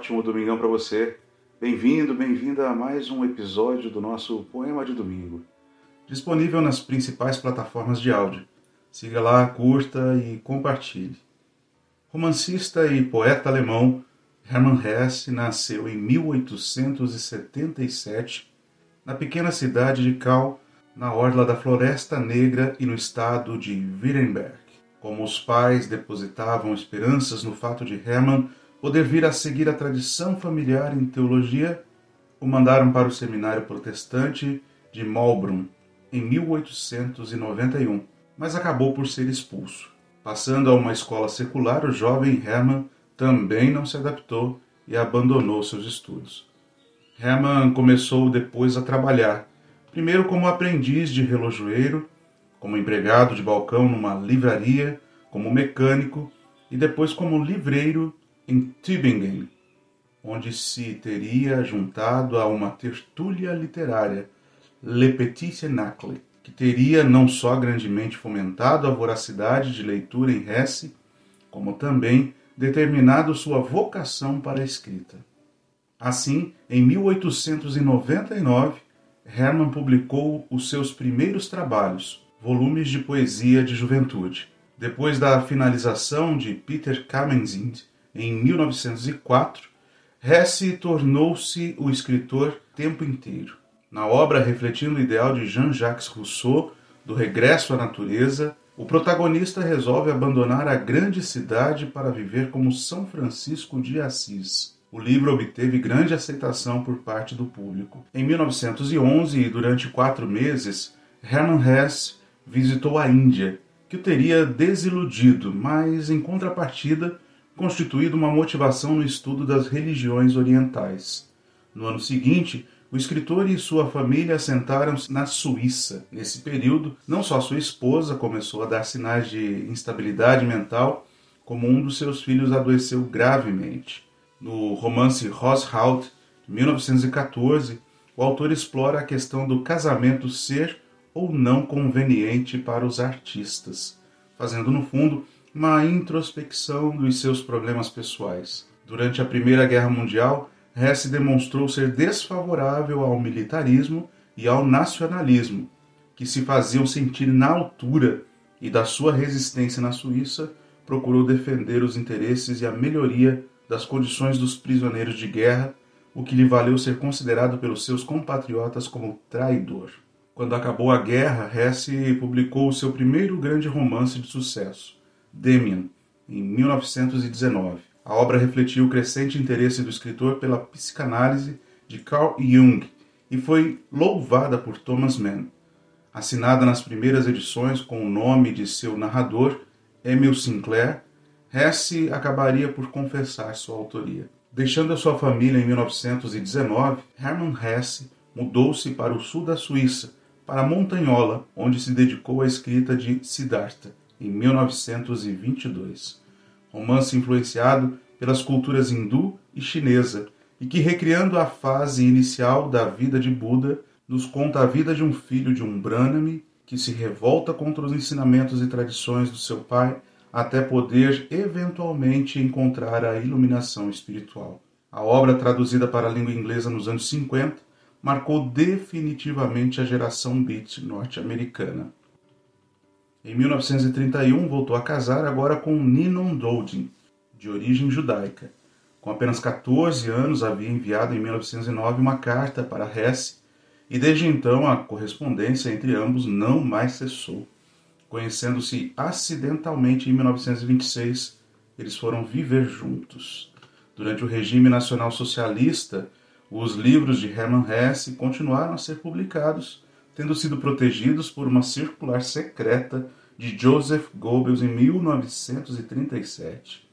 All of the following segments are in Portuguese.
ótimo domingão para você. Bem-vindo, bem-vinda a mais um episódio do nosso Poema de Domingo. Disponível nas principais plataformas de áudio. Siga lá, curta e compartilhe. Romancista e poeta alemão, Hermann Hesse nasceu em 1877 na pequena cidade de Kau, na orla da Floresta Negra e no estado de Württemberg. Como os pais depositavam esperanças no fato de Hermann poder vir a seguir a tradição familiar em teologia, o mandaram para o seminário protestante de Maulbronn em 1891, mas acabou por ser expulso. Passando a uma escola secular, o jovem Hermann também não se adaptou e abandonou seus estudos. Hermann começou depois a trabalhar, primeiro como aprendiz de relojoeiro, como empregado de balcão numa livraria, como mecânico e depois como livreiro em Tübingen, onde se teria juntado a uma tertúlia literária, Le Petit Cenacle, que teria não só grandemente fomentado a voracidade de leitura em Hesse, como também determinado sua vocação para a escrita. Assim, em 1899, Hermann publicou os seus primeiros trabalhos, volumes de poesia de juventude. Depois da finalização de Peter Kamenzind, em 1904, Hesse tornou-se o escritor tempo inteiro. Na obra refletindo o ideal de Jean-Jacques Rousseau do regresso à natureza, o protagonista resolve abandonar a grande cidade para viver como São Francisco de Assis. O livro obteve grande aceitação por parte do público. Em 1911 e durante quatro meses, Hermann Hesse visitou a Índia, que o teria desiludido, mas em contrapartida constituído uma motivação no estudo das religiões orientais. No ano seguinte, o escritor e sua família assentaram-se na Suíça. Nesse período, não só sua esposa começou a dar sinais de instabilidade mental, como um dos seus filhos adoeceu gravemente. No romance Roshaut, de 1914, o autor explora a questão do casamento ser ou não conveniente para os artistas, fazendo no fundo uma introspecção dos seus problemas pessoais. Durante a Primeira Guerra Mundial, Hesse demonstrou ser desfavorável ao militarismo e ao nacionalismo, que se faziam sentir na altura, e da sua resistência na Suíça, procurou defender os interesses e a melhoria das condições dos prisioneiros de guerra, o que lhe valeu ser considerado pelos seus compatriotas como traidor. Quando acabou a guerra, Hesse publicou o seu primeiro grande romance de sucesso, Demian, em 1919. A obra refletiu o crescente interesse do escritor pela psicanálise de Carl Jung e foi louvada por Thomas Mann. Assinada nas primeiras edições com o nome de seu narrador, Emil Sinclair, Hesse acabaria por confessar sua autoria. Deixando a sua família em 1919, Hermann Hesse mudou-se para o sul da Suíça, para Montanhola, onde se dedicou à escrita de Siddhartha, em 1922. Romance influenciado pelas culturas hindu e chinesa e que, recriando a fase inicial da vida de Buda, nos conta a vida de um filho de um Brahmani que se revolta contra os ensinamentos e tradições do seu pai até poder eventualmente encontrar a iluminação espiritual. A obra, traduzida para a língua inglesa nos anos 50, marcou definitivamente a geração beat norte-americana. Em 1931, voltou a casar agora com Ninon Dowding, de origem judaica. Com apenas 14 anos, havia enviado em 1909 uma carta para Hesse, e desde então a correspondência entre ambos não mais cessou. Conhecendo-se acidentalmente em 1926, eles foram viver juntos. Durante o regime nacional socialista, os livros de Hermann Hesse continuaram a ser publicados tendo sido protegidos por uma circular secreta de Joseph Goebbels em 1937.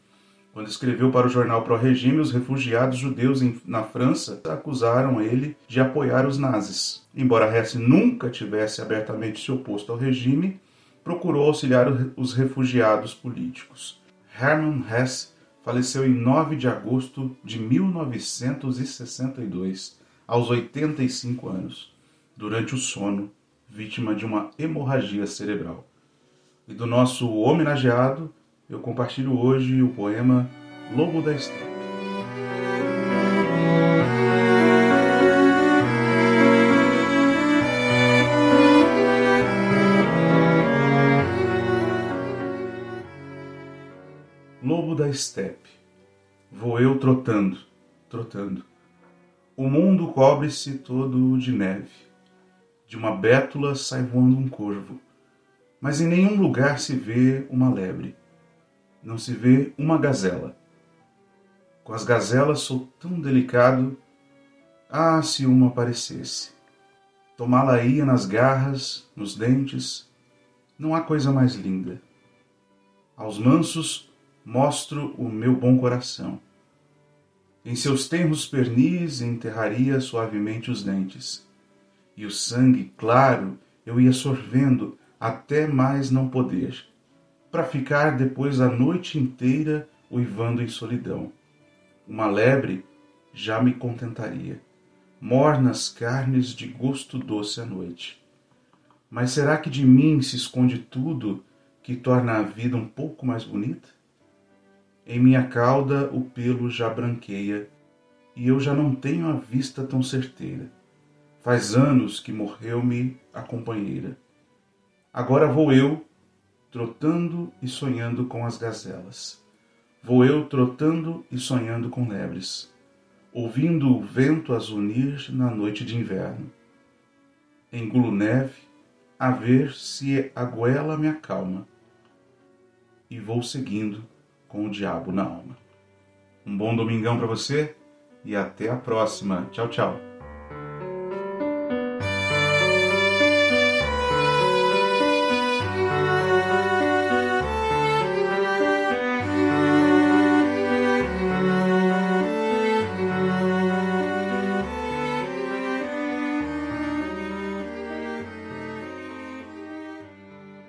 Quando escreveu para o jornal Pró-Regime, os refugiados judeus na França acusaram ele de apoiar os nazis. Embora Hesse nunca tivesse abertamente se oposto ao regime, procurou auxiliar os refugiados políticos. Hermann Hesse faleceu em 9 de agosto de 1962, aos 85 anos durante o sono, vítima de uma hemorragia cerebral. E do nosso homenageado, eu compartilho hoje o poema Lobo da Steppe. Lobo da estepe, vou eu trotando, trotando. O mundo cobre-se todo de neve de uma bétula sai voando um corvo. Mas em nenhum lugar se vê uma lebre. Não se vê uma gazela. Com as gazelas sou tão delicado. Ah, se uma aparecesse! Tomá-la-ia nas garras, nos dentes. Não há coisa mais linda. Aos mansos mostro o meu bom coração. Em seus tenros pernis enterraria suavemente os dentes, e o sangue claro eu ia sorvendo até mais não poder, para ficar depois a noite inteira uivando em solidão. Uma lebre já me contentaria, mornas carnes de gosto doce à noite. Mas será que de mim se esconde tudo que torna a vida um pouco mais bonita? Em minha cauda o pelo já branqueia, e eu já não tenho a vista tão certeira. Faz anos que morreu-me a companheira. Agora vou eu, trotando e sonhando com as gazelas. Vou eu trotando e sonhando com lebres, ouvindo o vento azunir na noite de inverno. Engulo neve, a ver se a goela me acalma, e vou seguindo com o diabo na alma. Um bom domingão para você e até a próxima. Tchau, tchau.